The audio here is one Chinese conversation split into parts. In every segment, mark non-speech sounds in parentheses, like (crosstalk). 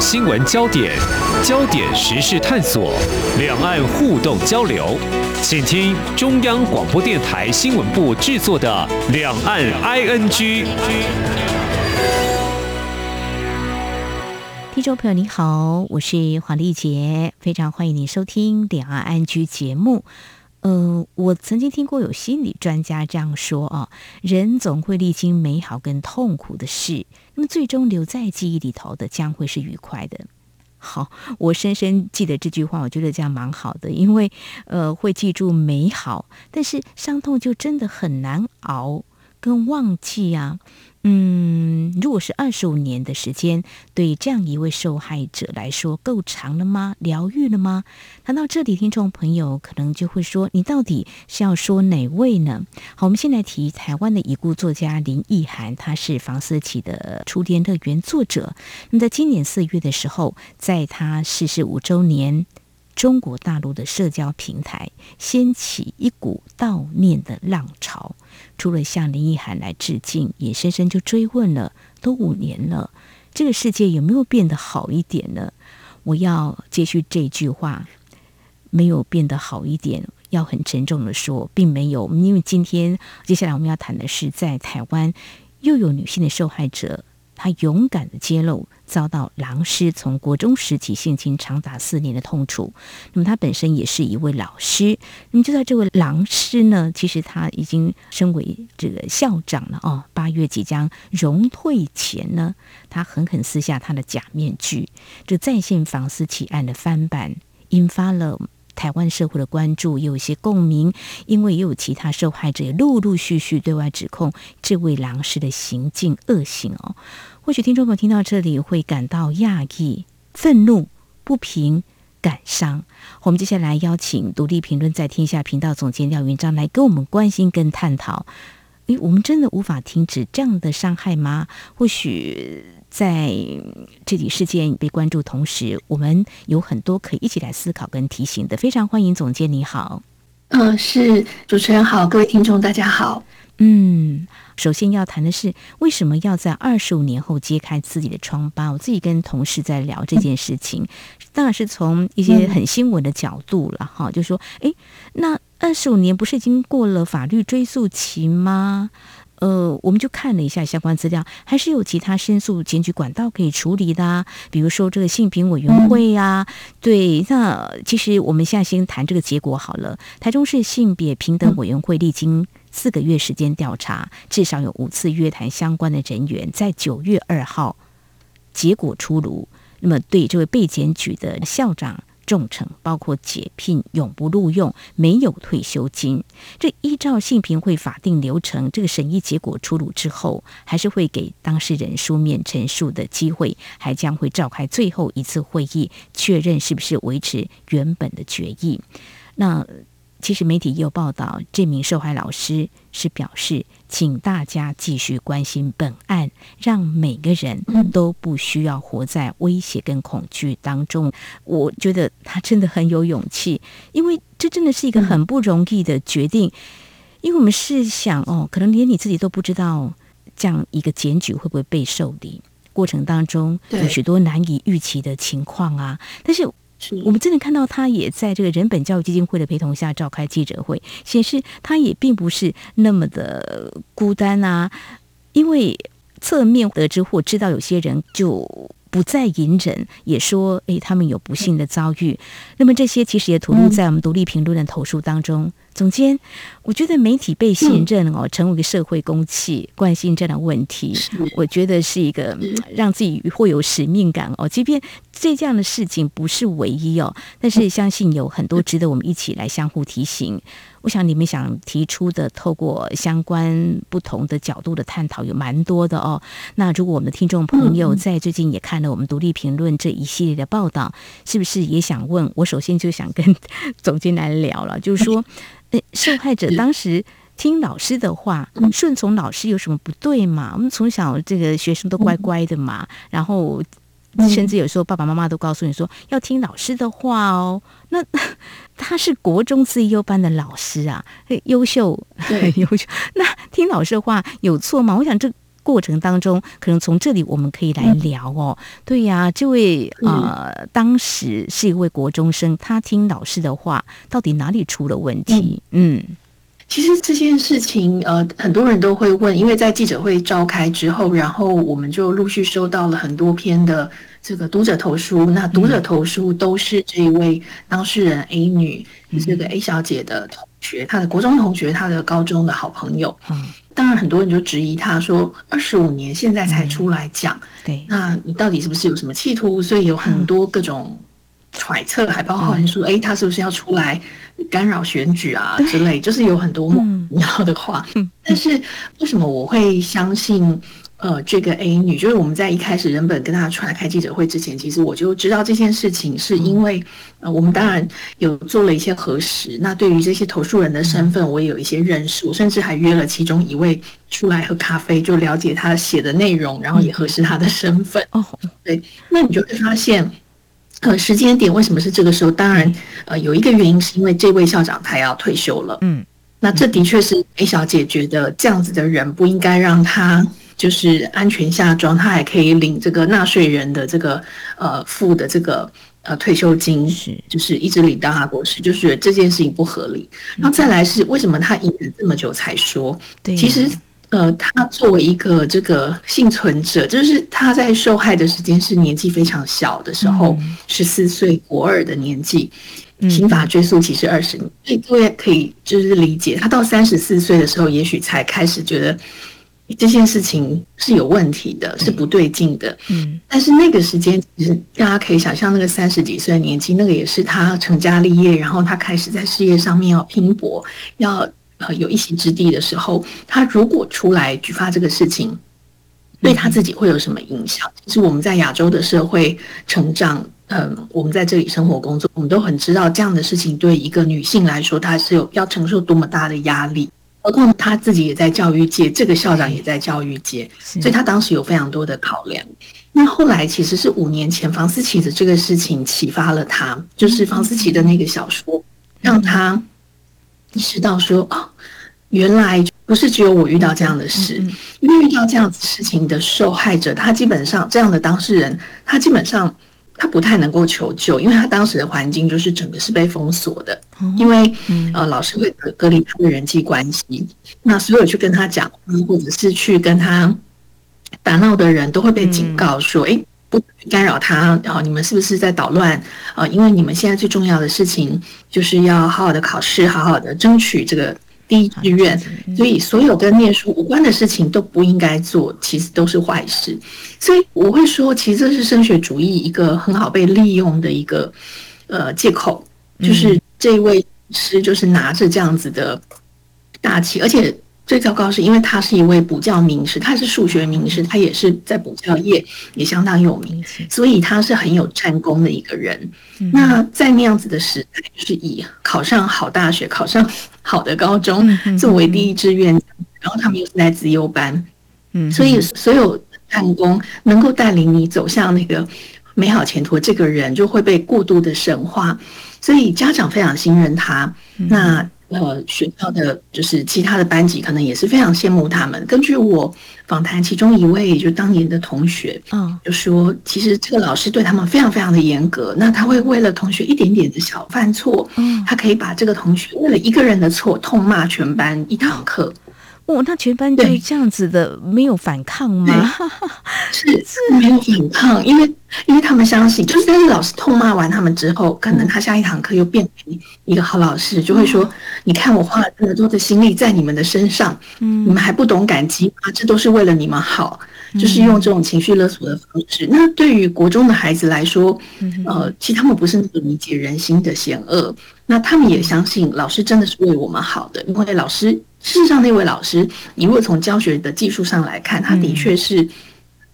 新闻焦点，焦点时事探索，两岸互动交流，请听中央广播电台新闻部制作的《两岸 ING》。听众朋友你好，我是黄丽杰，非常欢迎你收听《两岸 ING》节目。呃，我曾经听过有心理专家这样说啊，人总会历经美好跟痛苦的事，那么最终留在记忆里头的将会是愉快的。好，我深深记得这句话，我觉得这样蛮好的，因为呃会记住美好，但是伤痛就真的很难熬跟忘记啊。嗯，如果是二十五年的时间，对这样一位受害者来说够长了吗？疗愈了吗？谈到这里，听众朋友可能就会说：“你到底是要说哪位呢？”好，我们先来提台湾的已故作家林奕涵，他是房思琪的《初恋乐园》作者。那么在今年四月的时候，在他逝世五周年，中国大陆的社交平台掀起一股悼念的浪潮。除了向林奕含来致敬，也深深就追问了：都五年了，这个世界有没有变得好一点呢？我要接续这句话，没有变得好一点，要很沉重的说，并没有。因为今天接下来我们要谈的是，在台湾又有女性的受害者。她勇敢的揭露遭到狼师从国中时期性侵长达四年的痛楚。那么他本身也是一位老师。那么就在这位狼师呢，其实他已经身为这个校长了哦。八月即将荣退前呢，他狠狠撕下他的假面具。这再现房思琪案的翻版，引发了台湾社会的关注，也有一些共鸣。因为也有其他受害者也陆陆续续对外指控这位狼师的行径恶行哦。或许听众朋友听到这里会感到讶异、愤怒、不平、感伤。我们接下来邀请独立评论在天下频道总监廖云章来跟我们关心跟探讨。诶，我们真的无法停止这样的伤害吗？或许在这起事件被关注同时，我们有很多可以一起来思考跟提醒的。非常欢迎总监，你好。嗯，是主持人好，各位听众大家好。嗯，首先要谈的是为什么要在二十五年后揭开自己的疮疤？我自己跟同事在聊这件事情，当然是从一些很新闻的角度了哈，就说，诶，那二十五年不是已经过了法律追诉期吗？呃，我们就看了一下相关资料，还是有其他申诉检举管道可以处理的啊，比如说这个性平委员会呀、啊。对，那其实我们现在先谈这个结果好了。台中市性别平等委员会历经四个月时间调查，至少有五次约谈相关的人员，在九月二号结果出炉。那么对这位被检举的校长。重惩，包括解聘、永不录用、没有退休金。这依照性平会法定流程，这个审议结果出炉之后，还是会给当事人书面陈述的机会，还将会召开最后一次会议，确认是不是维持原本的决议。那。其实媒体也有报道，这名受害老师是表示，请大家继续关心本案，让每个人都不需要活在威胁跟恐惧当中。我觉得他真的很有勇气，因为这真的是一个很不容易的决定。因为我们试想哦，可能连你自己都不知道这样一个检举会不会被受理，过程当中有许多难以预期的情况啊，但是。我们真的看到他也在这个人本教育基金会的陪同下召开记者会，显示他也并不是那么的孤单啊。因为侧面得知或知道有些人就不再隐忍，也说诶，他们有不幸的遭遇。那么这些其实也吐露在我们独立评论的投诉当中。总监，我觉得媒体被信任哦，成为一个社会公器，关心这样的问题，我觉得是一个让自己会有使命感哦。即便这样的事情不是唯一哦，但是相信有很多值得我们一起来相互提醒。我想你们想提出的，透过相关不同的角度的探讨，有蛮多的哦。那如果我们的听众朋友在最近也看了我们独立评论这一系列的报道，是不是也想问？我首先就想跟 (laughs) 总监来聊了，就是说。诶，受害者当时听老师的话，顺从老师有什么不对嘛？我们从小这个学生都乖乖的嘛，然后甚至有时候爸爸妈妈都告诉你说要听老师的话哦。那 (laughs) 他是国中自优班的老师啊，优秀，很 (laughs) 优秀。那听老师的话有错吗？我想这过程当中，可能从这里我们可以来聊哦。嗯、对呀、啊，这位呃，当时是一位国中生，他听老师的话，到底哪里出了问题？嗯。嗯其实这件事情，呃，很多人都会问，因为在记者会召开之后，然后我们就陆续收到了很多篇的这个读者投书。那读者投书都是这一位当事人 A 女，这个 A 小姐的同学，她的国中同学，她的高中的好朋友。嗯，当然很多人就质疑他说，二十五年现在才出来讲，对，那你到底是不是有什么企图？所以有很多各种。揣测还包括人说，哎、嗯，他是不是要出来干扰选举啊之类，就是有很多莫名其妙的话。嗯、但是为什么我会相信呃这个 A 女？就是我们在一开始人本跟她出来开记者会之前，其实我就知道这件事情，是因为呃我们当然有做了一些核实。那对于这些投诉人的身份，我也有一些认识，我甚至还约了其中一位出来喝咖啡，就了解他写的内容，然后也核实他的身份。哦，对，那你就会发现。呃，时间点为什么是这个时候？当然，呃，有一个原因是因为这位校长他要退休了。嗯，那这的确是 A 小姐觉得这样子的人不应该让他就是安全下装，他还可以领这个纳税人的这个呃付的这个呃退休金，是就是一直领到他过世，就是这件事情不合理。然后再来是为什么他隐忍这么久才说？对，其实。呃，他作为一个这个幸存者，就是他在受害的时间是年纪非常小的时候，十四岁国二的年纪，刑法追溯期是二十年，所以各位可以就是理解，他到三十四岁的时候，也许才开始觉得这件事情是有问题的，是不对劲的。嗯，但是那个时间其实大家可以想象，那个三十几岁的年纪，那个也是他成家立业，然后他开始在事业上面要拼搏，要。呃，有一席之地的时候，他如果出来举发这个事情，对他自己会有什么影响？其实我们在亚洲的社会成长，嗯，我们在这里生活工作，我们都很知道这样的事情对一个女性来说，她是有要承受多么大的压力。何况他自己也在教育界，这个校长也在教育界，所以他当时有非常多的考量。那后来其实是五年前房思琪的这个事情启发了他，就是房思琪的那个小说，让他。意识到说哦，原来不是只有我遇到这样的事，因为遇到这样子事情的受害者，他基本上这样的当事人，他基本上他不太能够求救，因为他当时的环境就是整个是被封锁的，因为呃老师会隔隔离他的人际关系，那所有去跟他讲或者是去跟他打闹的人都会被警告说，诶。不干扰他，然后你们是不是在捣乱啊？因为你们现在最重要的事情就是要好好的考试，好好的争取这个第一志愿，所以所有跟念书无关的事情都不应该做，其实都是坏事。所以我会说，其实这是升学主义一个很好被利用的一个呃借口，就是这位师就是拿着这样子的大旗，而且。最糟糕是因为他是一位补教名师，他是数学名师，他也是在补教业也相当有名，所以他是很有战功的一个人。那在那样子的时代，就是以考上好大学、考上好的高中作为第一志愿，然后他们又是在资优班，嗯所以所有战功能够带领你走向那个美好前途这个人，就会被过度的神化，所以家长非常信任他。那。呃，学校的就是其他的班级可能也是非常羡慕他们。根据我访谈其中一位就当年的同学，嗯，就说其实这个老师对他们非常非常的严格。那他会为了同学一点点的小犯错，嗯，他可以把这个同学为了一个人的错痛骂全班一堂课。哦，那全班就这样子的没有反抗吗？(laughs) 是是没有反抗，因为因为他们相信，就是但是老师痛骂完他们之后，可能他下一堂课又变成一个好老师，就会说：“你看我花了这么多的心力在你们的身上，嗯，你们还不懂感激吗？这都是为了你们好。”就是用这种情绪勒索的方式。那对于国中的孩子来说，呃，其实他们不是那么理解人心的险恶，那他们也相信老师真的是为我们好的，因为老师。事实上，那位老师，你如果从教学的技术上来看，他的确是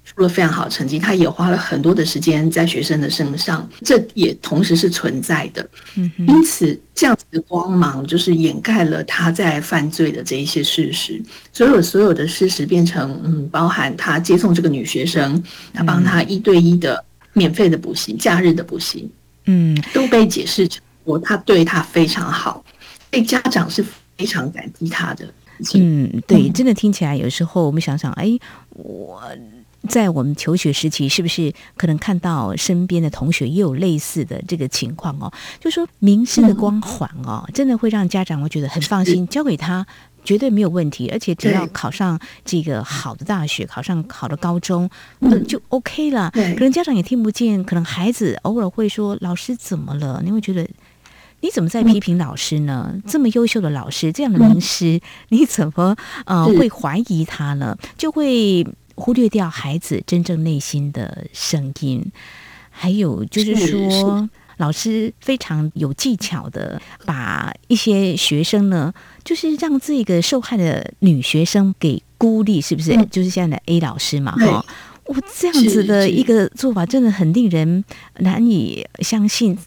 出了非常好的成绩，他也花了很多的时间在学生的身上，这也同时是存在的。因此，这样子的光芒就是掩盖了他在犯罪的这一些事实。所有所有的事实变成，嗯，包含他接送这个女学生，他帮他一对一的免费的补习、假日的补习，嗯，都被解释成我他对他非常好，被家长是。非常感激他的，嗯，对，真的听起来有时候我们想想，哎，我。在我们求学时期，是不是可能看到身边的同学也有类似的这个情况哦？就说名师的光环哦，真的会让家长会觉得很放心，交给他绝对没有问题，而且只要考上这个好的大学，考上好的高中，嗯，就 OK 了。可能家长也听不见，可能孩子偶尔会说：“老师怎么了？”你会觉得你怎么在批评老师呢？这么优秀的老师，这样的名师，你怎么呃会怀疑他呢？就会。忽略掉孩子真正内心的声音，还有就是说，老师非常有技巧的把一些学生呢，就是让这个受害的女学生给孤立，是不是？嗯、就是现在的 A 老师嘛，哈，我这样子的一个做法，真的很令人难以相信。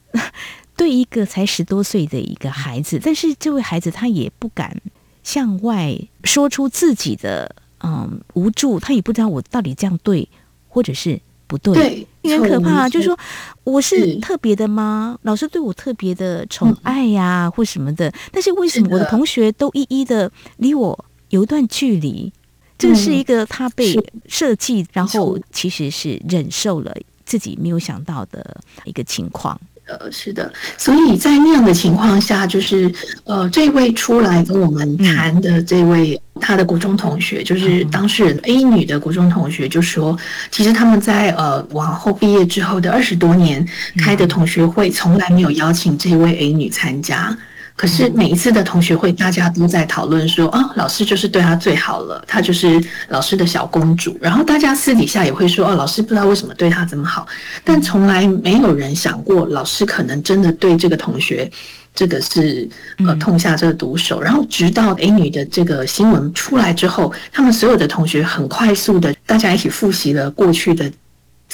对一个才十多岁的一个孩子，但是这位孩子他也不敢向外说出自己的。嗯，无助，他也不知道我到底这样对，或者是不对，对，很可怕。就是说，我是特别的吗？老师对我特别的宠爱呀、啊嗯，或什么的。但是为什么我的同学都一一的离我有一段距离？这是一个他被设计，然后其实是忍受了自己没有想到的一个情况。呃，是的，所以在那样的情况下，就是呃，这位出来跟我们谈的这位、嗯、他的国中同学，就是当事人 A 女的国中同学，就说，其实他们在呃往后毕业之后的二十多年开的同学会，从来没有邀请这位 A 女参加。可是每一次的同学会，大家都在讨论说啊，老师就是对她最好了，她就是老师的小公主。然后大家私底下也会说，哦，老师不知道为什么对她这么好，但从来没有人想过，老师可能真的对这个同学，这个是呃痛下这个毒手。然后直到 A 女的这个新闻出来之后，他们所有的同学很快速的，大家一起复习了过去的。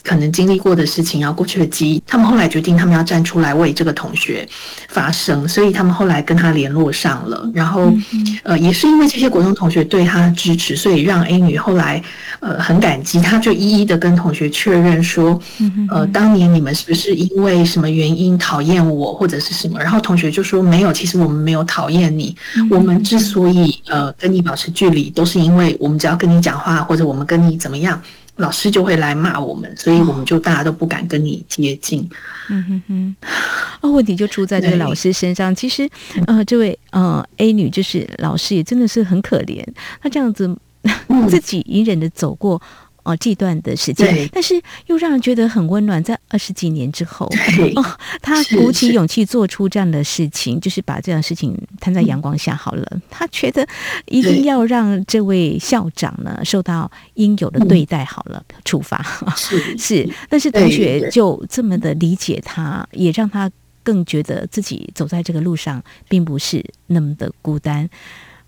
可能经历过的事情，然后过去的记忆，他们后来决定，他们要站出来为这个同学发声，所以他们后来跟他联络上了。然后，呃，也是因为这些国中同学对他的支持，所以让 A 女后来呃很感激，他就一一的跟同学确认说，呃，当年你们是不是因为什么原因讨厌我，或者是什么？然后同学就说没有，其实我们没有讨厌你，我们之所以呃跟你保持距离，都是因为我们只要跟你讲话，或者我们跟你怎么样。老师就会来骂我们，所以我们就大家都不敢跟你接近。嗯哼哼，哦，问题就出在这个老师身上。其实，呃，这位呃 A 女就是老师，也真的是很可怜。她这样子 (laughs) 自己隐忍的走过。哦，这段的时间，但是又让人觉得很温暖。在二十几年之后，哦，(laughs) 他鼓起勇气做出这样的事情，就是把这样的事情摊在阳光下好了。嗯。他觉得一定要让这位校长呢受到应有的对待好了，嗯、处罚 (laughs) 是是。但是同学就这么的理解他，也让他更觉得自己走在这个路上并不是那么的孤单。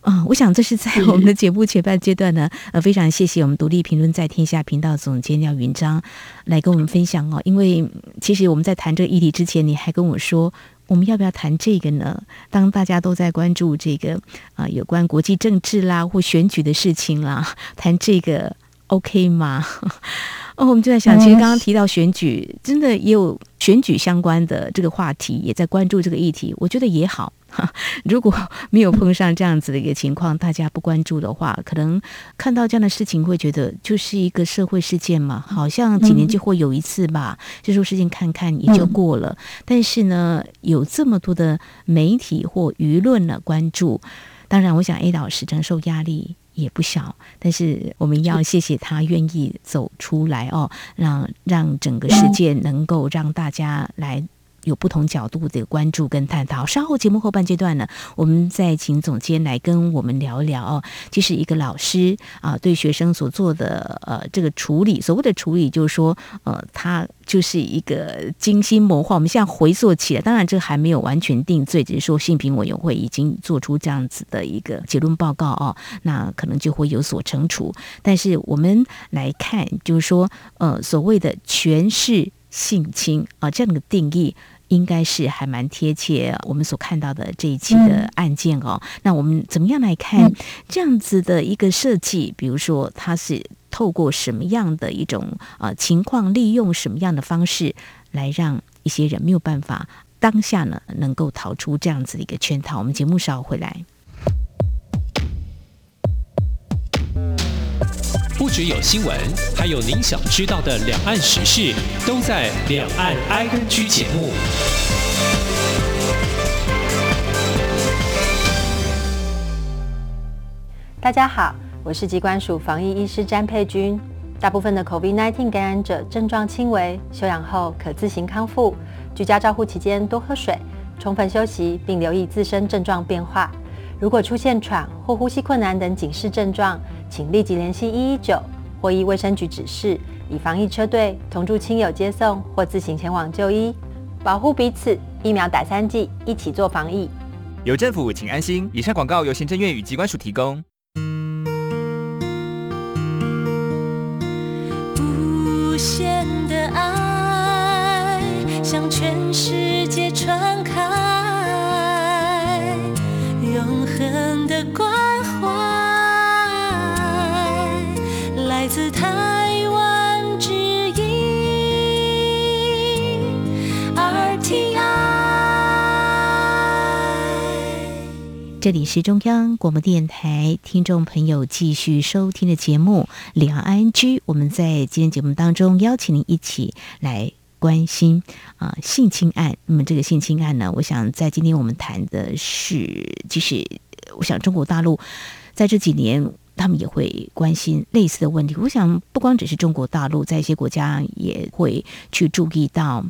啊、哦，我想这是在我们的节目前半阶段呢，呃，非常谢谢我们独立评论在天下频道总监廖云章来跟我们分享哦。因为其实我们在谈这个议题之前，你还跟我说，我们要不要谈这个呢？当大家都在关注这个啊、呃，有关国际政治啦或选举的事情啦，谈这个 OK 吗？(laughs) 哦，我们就在想，其实刚刚提到选举，真的也有选举相关的这个话题，也在关注这个议题。我觉得也好，(laughs) 如果没有碰上这样子的一个情况，大家不关注的话，可能看到这样的事情，会觉得就是一个社会事件嘛，好像几年就会有一次吧，这种事情看看也就过了。但是呢，有这么多的媒体或舆论呢关注，当然，我想 A 老师承受压力。也不小，但是我们要谢谢他愿意走出来哦，让让整个世界能够让大家来。有不同角度的关注跟探讨。稍后节目后半阶段呢，我们再请总监来跟我们聊一聊哦。其实一个老师啊，对学生所做的呃这个处理，所谓的处理，就是说呃，他就是一个精心谋划。我们现在回溯起来，当然这还没有完全定罪，只是说性平委员会已经做出这样子的一个结论报告哦，那可能就会有所惩处。但是我们来看，就是说呃，所谓的权势性侵啊，这样的定义。应该是还蛮贴切我们所看到的这一期的案件哦。嗯、那我们怎么样来看这样子的一个设计？比如说，它是透过什么样的一种呃情况，利用什么样的方式来让一些人没有办法当下呢能够逃出这样子的一个圈套？我们节目稍后回来。不只有新闻，还有您想知道的两岸时事，都在《两岸 ING》节目。大家好，我是疾管署防疫医师詹佩君。大部分的 COVID-19 感染者症状轻微，休养后可自行康复。居家照护期间多喝水，充分休息，并留意自身症状变化。如果出现喘或呼吸困难等警示症状，请立即联系一一九或依卫生局指示，以防疫车队同住亲友接送或自行前往就医，保护彼此。疫苗打三剂，一起做防疫。有政府，请安心。以上广告由行政院与机关署提供。无限的爱向全世界传开，永恒的关自台湾之音 RTI。这里是中央广播电台听众朋友继续收听的节目《两岸居》，我们在今天节目当中邀请您一起来关心啊、性侵案。那么这个性侵案呢，我想在今天我们谈的是，其实我想中国大陆在这几年他们也会关心类似的问题。我想不光只是中国大陆，在一些国家也会去注意到，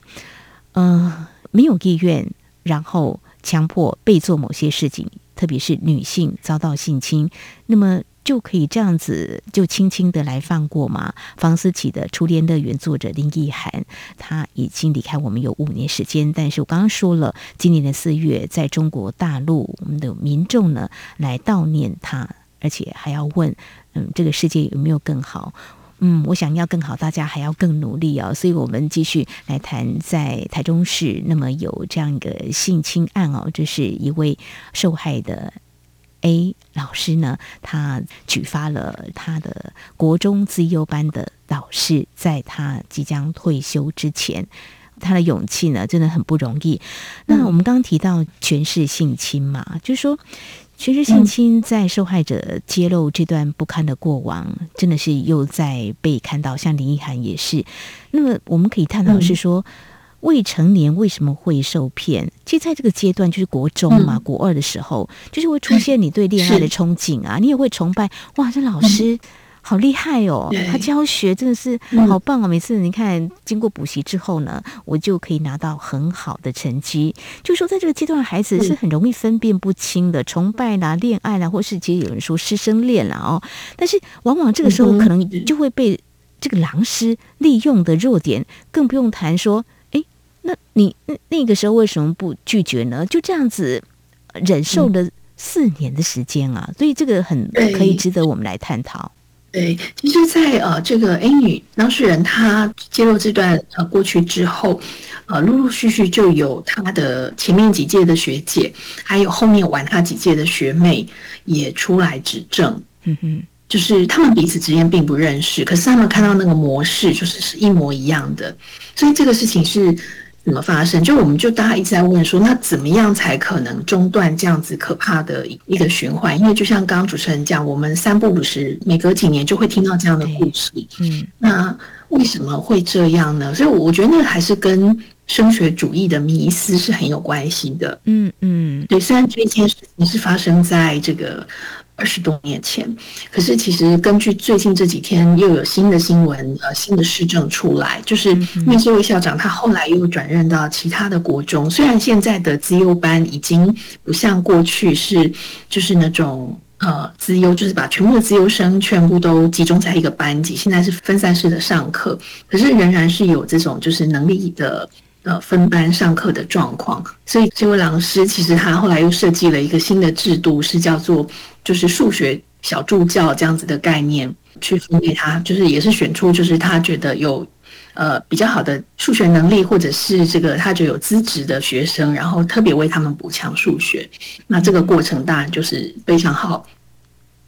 嗯、没有意愿，然后强迫被做某些事情。特别是女性遭到性侵，那么就可以这样子就轻轻的来放过吗？房思琪的初恋乐园作者林奕涵，他已经离开我们有五年时间，但是我刚刚说了，今年的四月，在中国大陆，我们的民众呢来悼念他，而且还要问，嗯，这个世界有没有更好？嗯，我想要更好，大家还要更努力哦。所以，我们继续来谈在台中市，那么有这样一个性侵案哦，这是一位受害的 A 老师呢，他举发了他的国中资优班的导师，在他即将退休之前，他的勇气呢，真的很不容易。那我们刚刚提到全是性侵嘛，就是说。其实性侵在受害者揭露这段不堪的过往，真的是又在被看到。像林奕涵也是。那么我们可以探讨是说，未成年为什么会受骗？其实在这个阶段，就是国中嘛，国二的时候，就是会出现你对恋爱的憧憬啊，你也会崇拜哇，这老师。好厉害哦！他教学真的是好棒啊。每次你看，经过补习之后呢，我就可以拿到很好的成绩。就说在这个阶段，孩子是很容易分辨不清的，崇拜啦、恋爱啦，或是其实有人说师生恋啦哦。但是往往这个时候可能就会被这个狼师利用的弱点，更不用谈说，哎，那你那个时候为什么不拒绝呢？就这样子忍受了四年的时间啊，所以这个很可以值得我们来探讨。对，其实在，在呃这个 A 女当事人她揭露这段呃过去之后，呃陆陆续续就有她的前面几届的学姐，还有后面玩她几届的学妹也出来指证，嗯哼，就是他们彼此之间并不认识，可是他们看到那个模式就是是一模一样的，所以这个事情是。怎么发生？就我们就大家一直在问说，那怎么样才可能中断这样子可怕的一个循环？因为就像刚刚主持人讲，我们三不五时，每隔几年就会听到这样的故事。嗯，那为什么会这样呢？所以我觉得那还是跟升学主义的迷思是很有关系的。嗯嗯，对。虽然这件事情是发生在这个。二十多年前，可是其实根据最近这几天又有新的新闻，呃，新的市政出来，就是因为这位校长他后来又转任到其他的国中，虽然现在的资优班已经不像过去是就是那种呃资优，就是把全部的资优生全部都集中在一个班级，现在是分散式的上课，可是仍然是有这种就是能力的。呃，分班上课的状况，所以这位老师其实他后来又设计了一个新的制度，是叫做就是数学小助教这样子的概念，去分给他，就是也是选出就是他觉得有呃比较好的数学能力，或者是这个他觉得有资质的学生，然后特别为他们补强数学。那这个过程当然就是非常好。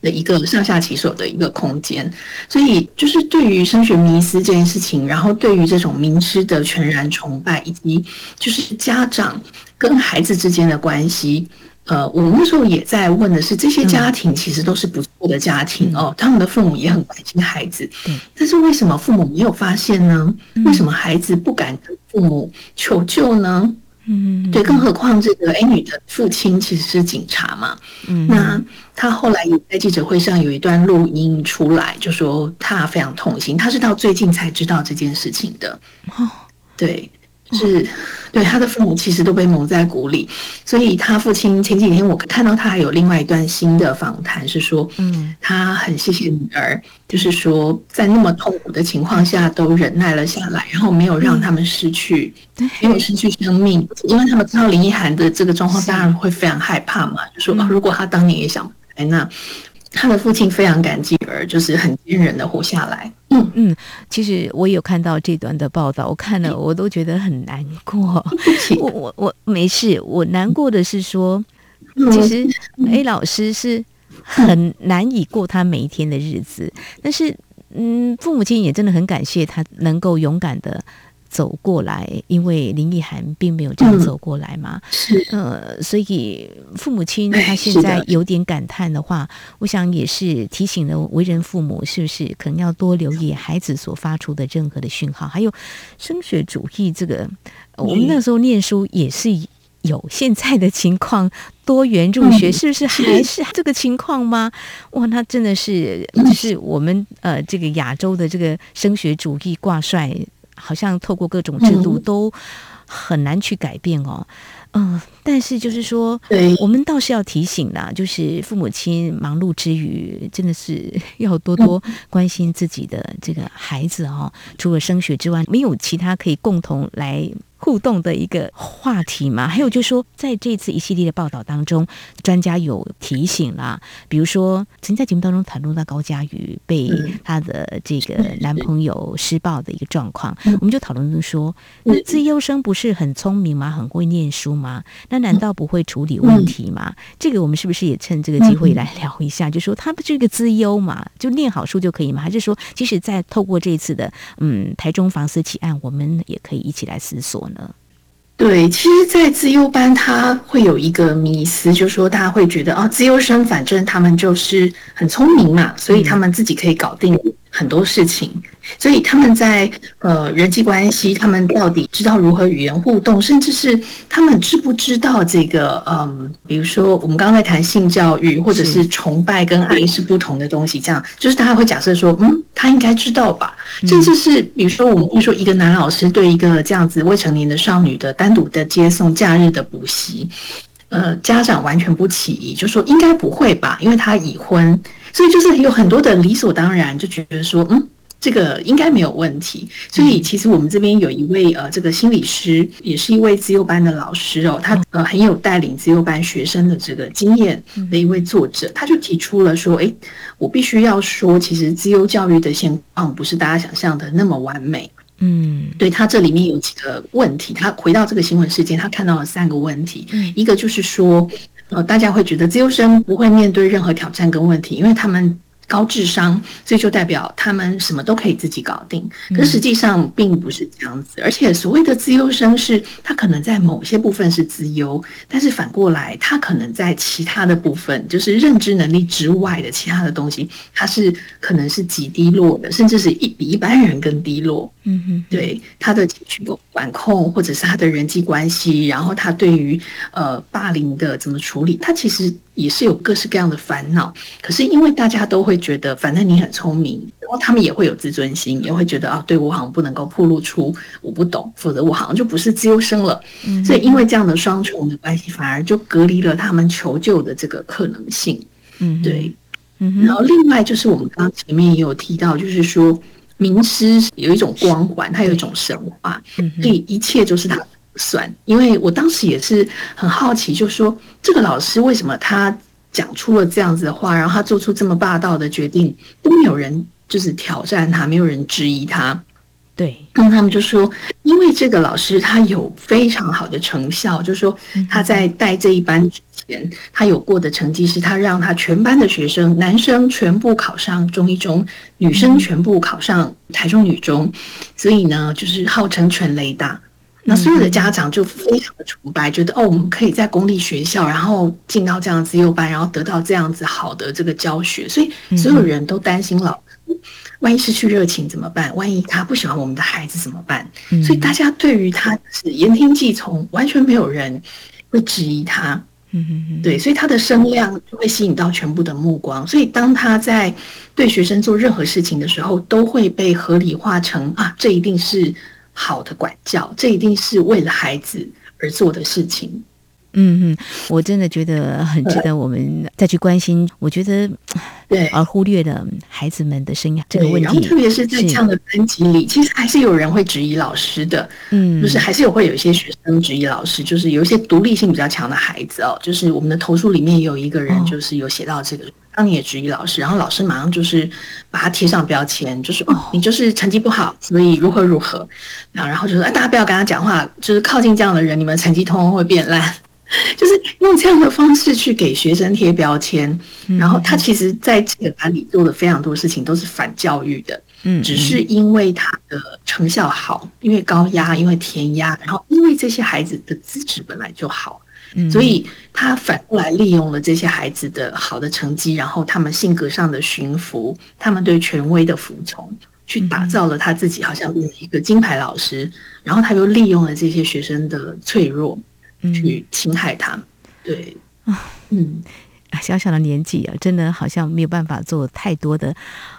的一个上下其手的一个空间，所以就是对于升学迷思这件事情，然后对于这种名师的全然崇拜，以及就是家长跟孩子之间的关系，呃，我们那时候也在问的是，这些家庭其实都是不错的家庭哦，他们的父母也很关心孩子，但是为什么父母没有发现呢？为什么孩子不敢跟父母求救呢？嗯，对，更何况这个 A 女的父亲其实是警察嘛。嗯，那他后来也在记者会上有一段录音出来，就说他非常痛心，他是到最近才知道这件事情的。哦，对。是，对他的父母其实都被蒙在鼓里，所以他父亲前几天我看到他还有另外一段新的访谈，是说，嗯，他很谢谢女儿，就是说在那么痛苦的情况下都忍耐了下来，然后没有让他们失去，没有失去生命，因为他们知道林奕涵的这个状况，当然会非常害怕嘛，就说如果他当年也想来那。他的父亲非常感激儿，就是很坚韧的活下来。嗯嗯，其实我有看到这段的报道，我看了我都觉得很难过。我我我没事，我难过的是说，其实 A 老师是很难以过他每一天的日子，但是嗯，父母亲也真的很感谢他能够勇敢的。走过来，因为林奕涵并没有这样走过来嘛，嗯、呃，所以父母亲他现在有点感叹的话，我想也是提醒了为人父母，是不是可能要多留意孩子所发出的任何的讯号？还有升学主义这个，我们那时候念书也是有现在的情况，多元入学是不是还是这个情况吗？哇，那真的是就是我们呃这个亚洲的这个升学主义挂帅。好像透过各种制度都很难去改变哦，嗯、呃，但是就是说，我们倒是要提醒啦，就是父母亲忙碌之余，真的是 (laughs) 要多多关心自己的这个孩子哦。除了升学之外，没有其他可以共同来。互动的一个话题嘛，还有就是说，在这次一系列的报道当中，专家有提醒啦，比如说曾经在节目当中谈论到高佳瑜被她的这个男朋友施暴的一个状况，我们就讨论说，那资优生不是很聪明吗？很会念书吗？那难道不会处理问题吗？这个我们是不是也趁这个机会来聊一下？就说他不是一个资优嘛，就念好书就可以吗？还是说，即使在透过这一次的嗯台中房思琪案，我们也可以一起来思索呢？对，其实，在资优班，他会有一个迷思，就是说，大家会觉得，哦，资优生反正他们就是很聪明嘛，所以他们自己可以搞定很多事情。所以他们在呃人际关系，他们到底知道如何与人互动，甚至是他们知不知道这个嗯，比如说我们刚刚在谈性教育，或者是崇拜跟爱是不同的东西，这样就是大家会假设说，嗯，他应该知道吧？甚至是比如说我们会说一个男老师对一个这样子未成年的少女的单独的接送、假日的补习，呃，家长完全不起疑，就说应该不会吧，因为他已婚，所以就是有很多的理所当然，就觉得说，嗯。这个应该没有问题，所以其实我们这边有一位呃，这个心理师，也是一位资优班的老师哦，他呃很有带领资优班学生的这个经验的一位作者，他就提出了说，诶，我必须要说，其实资优教育的现况不是大家想象的那么完美。嗯，对，他这里面有几个问题，他回到这个新闻事件，他看到了三个问题，一个就是说，呃，大家会觉得资优生不会面对任何挑战跟问题，因为他们。高智商，所以就代表他们什么都可以自己搞定。可实际上并不是这样子，而且所谓的资优生是，他可能在某些部分是资优，但是反过来，他可能在其他的部分，就是认知能力之外的其他的东西，他是可能是极低落的，甚至是一比一般人更低落。嗯哼，对他的情绪管控，或者是他的人际关系，然后他对于呃霸凌的怎么处理，他其实。也是有各式各样的烦恼，可是因为大家都会觉得，反正你很聪明，然后他们也会有自尊心，也会觉得啊，对我好像不能够暴露出我不懂，否则我好像就不是资优生了。嗯，所以因为这样的双重的关系，反而就隔离了他们求救的这个可能性。嗯，对。嗯，然后另外就是我们刚刚前面也有提到，就是说名师有一种光环，他有一种神话，所以一切就是他。算，因为我当时也是很好奇，就说这个老师为什么他讲出了这样子的话，然后他做出这么霸道的决定，都没有人就是挑战他，没有人质疑他。对，那他们就说，因为这个老师他有非常好的成效，就是说他在带这一班之前，他有过的成绩是他让他全班的学生男生全部考上中一中，女生全部考上台中女中，所以呢，就是号称全雷大。那所有的家长就非常的崇拜，觉得哦，我们可以在公立学校，然后进到这样子幼班，然后得到这样子好的这个教学，所以所有人都担心老师，万一失去热情怎么办？万一他不喜欢我们的孩子怎么办？所以大家对于他是言听计从，完全没有人会质疑他。嗯对，所以他的声量就会吸引到全部的目光。所以当他在对学生做任何事情的时候，都会被合理化成啊，这一定是好的管教，这一定是为了孩子而做的事情。嗯嗯，我真的觉得很值得我们再去关心。我觉得对，而忽略了孩子们的生涯这个问题。然后特别是在这样的班级里，其实还是有人会质疑老师的。嗯，就是还是有会有一些学生质疑老师，就是有一些独立性比较强的孩子哦。就是我们的投诉里面有一个人，就是有写到这个，当你也质疑老师，然后老师马上就是把他贴上标签，就是哦，你就是成绩不好，所以如何如何。然后然后就说哎，大家不要跟他讲话，就是靠近这样的人，你们成绩通通会变烂。(laughs) 就是用这样的方式去给学生贴标签，然后他其实在这个班里做的非常多事情都是反教育的，嗯，只是因为他的成效好，因为高压，因为填压，然后因为这些孩子的资质本来就好，所以他反过来利用了这些孩子的好的成绩，然后他们性格上的驯服，他们对权威的服从，去打造了他自己好像是一个金牌老师，然后他又利用了这些学生的脆弱。去侵害他们，对啊，嗯，小小的年纪啊，真的好像没有办法做太多的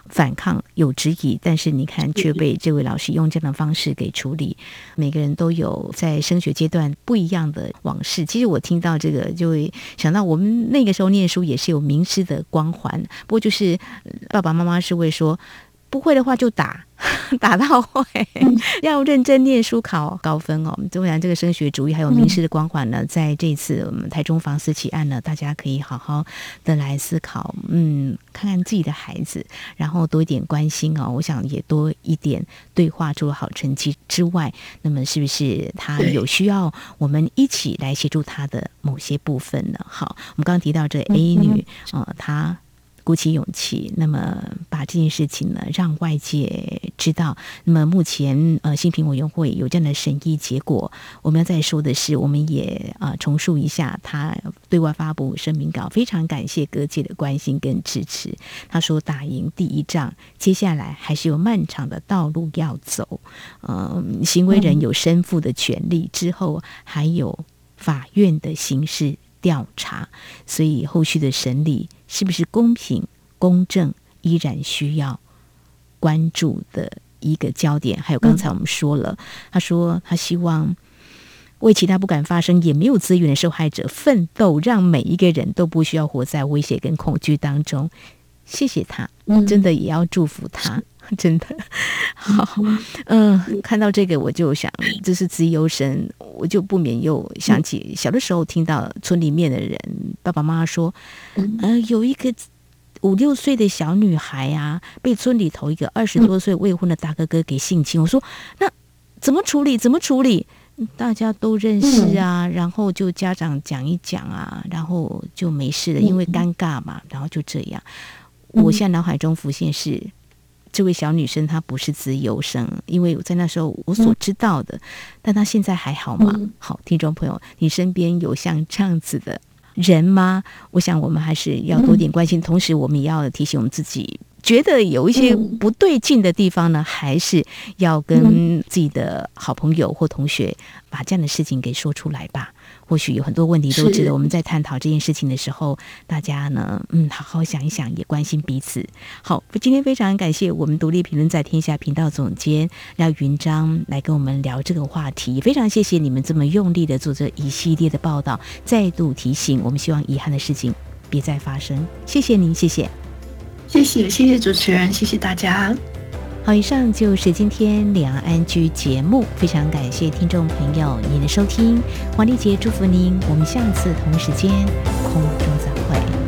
反抗，有质疑，但是你看却被这位老师用这样的方式给处理。每个人都有在升学阶段不一样的往事。其实我听到这个，就会想到我们那个时候念书也是有名师的光环，不过就是爸爸妈妈是会说。不会的话就打，(laughs) 打到会，要认真念书考高分哦。当然，这个升学主义还有名师的光环呢，在这次我们台中房思琪案呢，大家可以好好的来思考，嗯，看看自己的孩子，然后多一点关心哦。我想也多一点对话，除了好成绩之外，那么是不是他有需要我们一起来协助他的某些部分呢？好，我们刚刚提到这 A 女啊，她。鼓起勇气，那么把这件事情呢，让外界知道。那么目前呃，新平委员会有这样的审议结果。我们要再说的是，我们也啊、呃、重述一下他对外发布声明稿，非常感谢各界的关心跟支持。他说打赢第一仗，接下来还是有漫长的道路要走。嗯、行为人有申复的权利，之后还有法院的刑事调查，所以后续的审理。是不是公平公正，依然需要关注的一个焦点。还有刚才我们说了，他说他希望为其他不敢发声、也没有资源的受害者奋斗，让每一个人都不需要活在威胁跟恐惧当中。谢谢他，真的也要祝福他，(laughs) 真的好。嗯，看到这个我就想，这是资优生，我就不免又想起小的时候听到村里面的人爸爸妈妈说，呃，有一个五六岁的小女孩啊，被村里头一个二十多岁未婚的大哥哥给性侵。我说，那怎么处理？怎么处理？大家都认识啊，然后就家长讲一讲啊，然后就没事了，因为尴尬嘛，然后就这样。我现在脑海中浮现是这位小女生，她不是自由生，因为我在那时候我所知道的，但她现在还好吗？好，听众朋友，你身边有像这样子的人吗？我想我们还是要多点关心，同时我们也要提醒我们自己，觉得有一些不对劲的地方呢，还是要跟自己的好朋友或同学把这样的事情给说出来吧。或许有很多问题都值得我们在探讨这件事情的时候，大家呢，嗯，好好想一想，也关心彼此。好，今天非常感谢我们独立评论在天下频道总监廖云章来跟我们聊这个话题，也非常谢谢你们这么用力的做这一系列的报道，再度提醒我们，希望遗憾的事情别再发生。谢谢您，谢谢，谢谢，谢谢主持人，谢谢大家。好，以上就是今天两岸安居节目，非常感谢听众朋友您的收听，黄丽杰祝福您，我们下次同一时间空中再会。